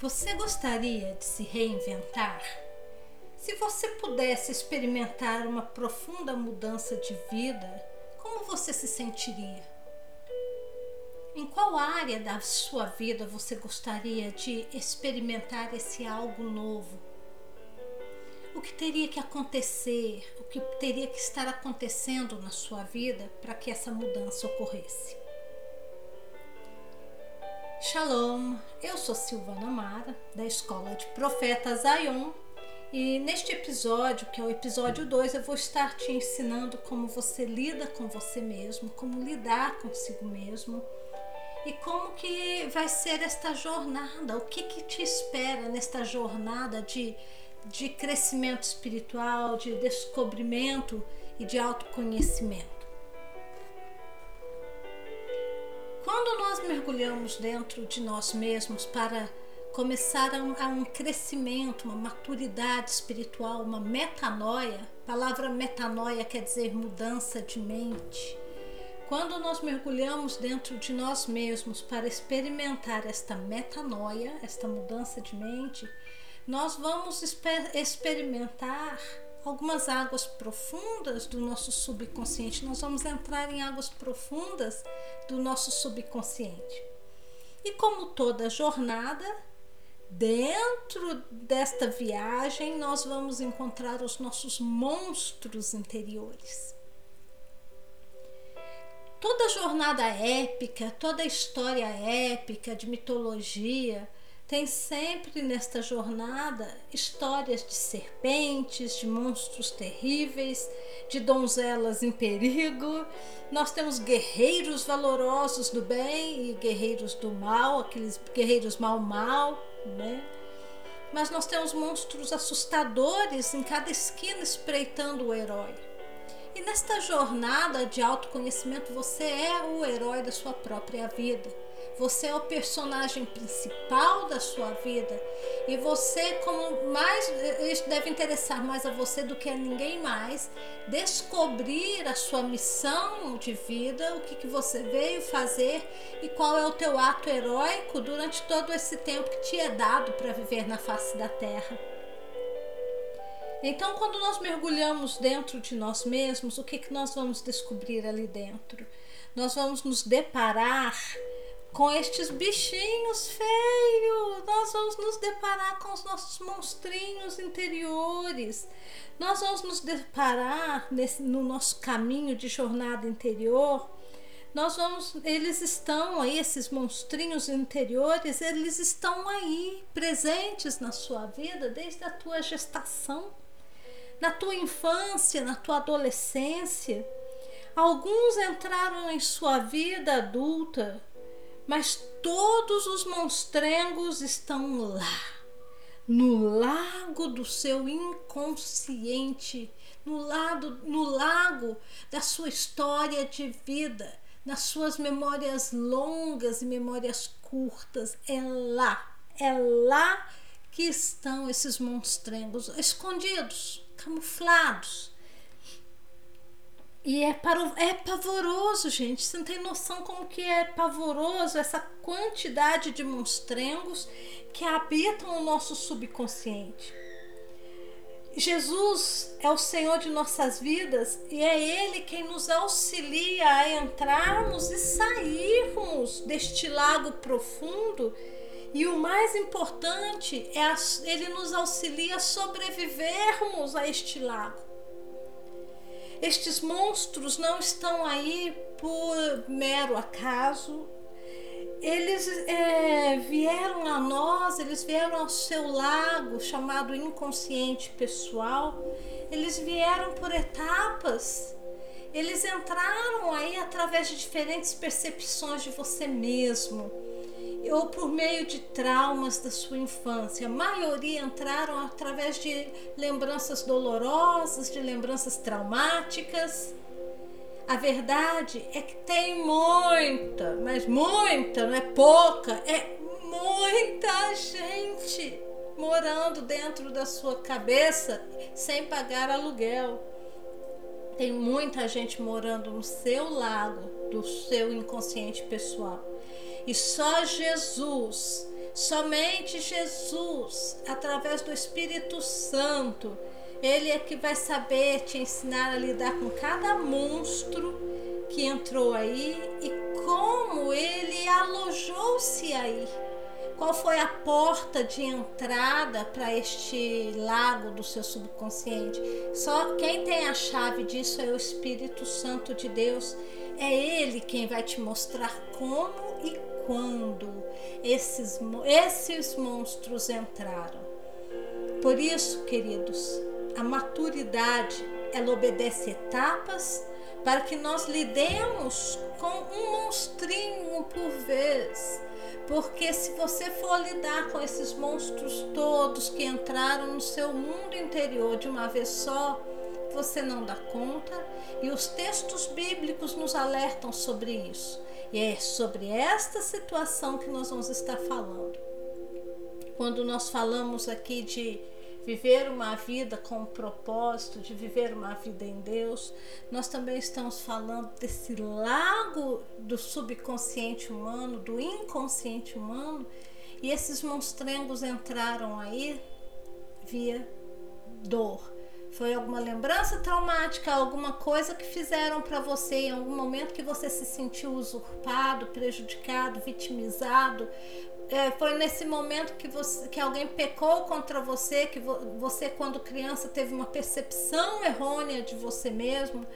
Você gostaria de se reinventar? Se você pudesse experimentar uma profunda mudança de vida, como você se sentiria? Em qual área da sua vida você gostaria de experimentar esse algo novo? O que teria que acontecer, o que teria que estar acontecendo na sua vida para que essa mudança ocorresse? Shalom, eu sou Silvana Mara, da Escola de Profetas Zion, e neste episódio, que é o episódio 2, eu vou estar te ensinando como você lida com você mesmo, como lidar consigo mesmo e como que vai ser esta jornada, o que que te espera nesta jornada de, de crescimento espiritual, de descobrimento e de autoconhecimento. Mergulhamos dentro de nós mesmos para começar a um, a um, crescimento, uma maturidade espiritual, uma metanoia, a palavra metanoia quer dizer mudança de mente. Quando nós mergulhamos dentro de nós mesmos para experimentar esta metanoia, esta mudança de mente, nós vamos exper experimentar algumas águas profundas do nosso subconsciente. Nós vamos entrar em águas profundas do nosso subconsciente. E como toda jornada, dentro desta viagem nós vamos encontrar os nossos monstros interiores. Toda jornada épica, toda história épica de mitologia, tem sempre nesta jornada histórias de serpentes, de monstros terríveis, de donzelas em perigo. Nós temos guerreiros valorosos do bem e guerreiros do mal, aqueles guerreiros mal-mal, né? Mas nós temos monstros assustadores em cada esquina espreitando o herói. E nesta jornada de autoconhecimento, você é o herói da sua própria vida. Você é o personagem principal da sua vida e você, como mais, isso deve interessar mais a você do que a ninguém mais, descobrir a sua missão de vida, o que, que você veio fazer e qual é o teu ato heróico durante todo esse tempo que te é dado para viver na face da terra. Então, quando nós mergulhamos dentro de nós mesmos, o que, que nós vamos descobrir ali dentro? Nós vamos nos deparar com estes bichinhos feios. Nós vamos nos deparar com os nossos monstrinhos interiores. Nós vamos nos deparar nesse, no nosso caminho de jornada interior. Nós vamos, eles estão aí, esses monstrinhos interiores, eles estão aí, presentes na sua vida desde a tua gestação, na tua infância, na tua adolescência. Alguns entraram em sua vida adulta mas todos os monstrengos estão lá, no lago do seu inconsciente, no, lado, no lago da sua história de vida, nas suas memórias longas e memórias curtas. É lá, é lá que estão esses monstrengos escondidos, camuflados e é, para, é pavoroso, gente. Você não tem noção como que é pavoroso essa quantidade de monstrengos que habitam o nosso subconsciente. Jesus é o Senhor de nossas vidas e é Ele quem nos auxilia a entrarmos e sairmos deste lago profundo. E o mais importante é Ele nos auxilia a sobrevivermos a este lago. Estes monstros não estão aí por mero acaso. Eles é, vieram a nós, eles vieram ao seu lago chamado inconsciente pessoal. Eles vieram por etapas. Eles entraram aí através de diferentes percepções de você mesmo ou por meio de traumas da sua infância. A maioria entraram através de lembranças dolorosas, de lembranças traumáticas. A verdade é que tem muita, mas muita, não é pouca, é muita gente morando dentro da sua cabeça sem pagar aluguel. Tem muita gente morando no seu lago, do seu inconsciente pessoal. E só Jesus Somente Jesus, através do Espírito Santo, ele é que vai saber te ensinar a lidar com cada monstro que entrou aí e como ele alojou-se aí. Qual foi a porta de entrada para este lago do seu subconsciente? Só quem tem a chave disso é o Espírito Santo de Deus. É ele quem vai te mostrar como e quando esses, esses monstros entraram. Por isso, queridos, a maturidade ela obedece etapas para que nós lidemos com um monstrinho por vez. Porque se você for lidar com esses monstros todos que entraram no seu mundo interior de uma vez só, você não dá conta. E os textos bíblicos nos alertam sobre isso. E é sobre esta situação que nós vamos estar falando. Quando nós falamos aqui de viver uma vida com um propósito, de viver uma vida em Deus, nós também estamos falando desse lago do subconsciente humano, do inconsciente humano, e esses monstrengos entraram aí via dor. Foi alguma lembrança traumática, alguma coisa que fizeram para você em algum momento que você se sentiu usurpado, prejudicado, vitimizado, é, foi nesse momento que, você, que alguém pecou contra você, que vo, você, quando criança, teve uma percepção errônea de você mesmo,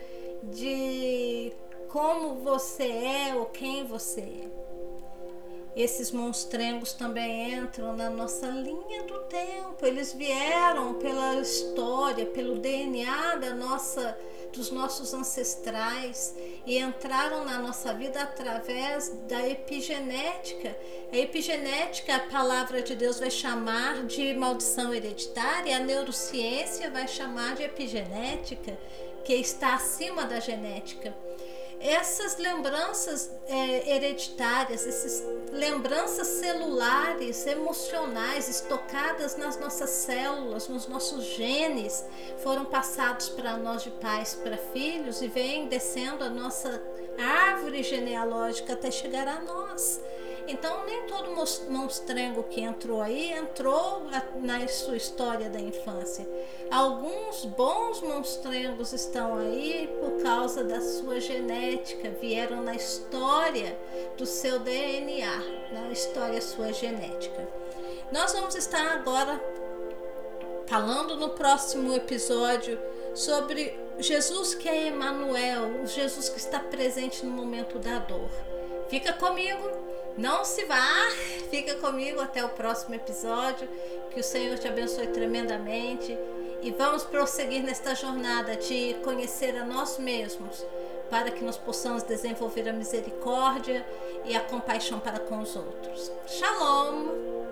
de como você é ou quem você é. Esses monstrengos também entram na nossa linha do tempo. Eles vieram pela história, pelo DNA da nossa dos nossos ancestrais e entraram na nossa vida através da epigenética. A epigenética, a palavra de Deus vai chamar de maldição hereditária, a neurociência vai chamar de epigenética, que está acima da genética essas lembranças é, hereditárias, essas lembranças celulares, emocionais, estocadas nas nossas células, nos nossos genes, foram passados para nós de pais para filhos e vêm descendo a nossa árvore genealógica até chegar a nós. Então, nem todo monstrengo que entrou aí entrou na sua história da infância. Alguns bons monstrengos estão aí por causa da sua genética, vieram na história do seu DNA, na história sua genética. Nós vamos estar agora falando no próximo episódio sobre Jesus que é Emmanuel, o Jesus que está presente no momento da dor. Fica comigo não se vá, fica comigo até o próximo episódio. Que o Senhor te abençoe tremendamente e vamos prosseguir nesta jornada de conhecer a nós mesmos, para que nós possamos desenvolver a misericórdia e a compaixão para com os outros. Shalom!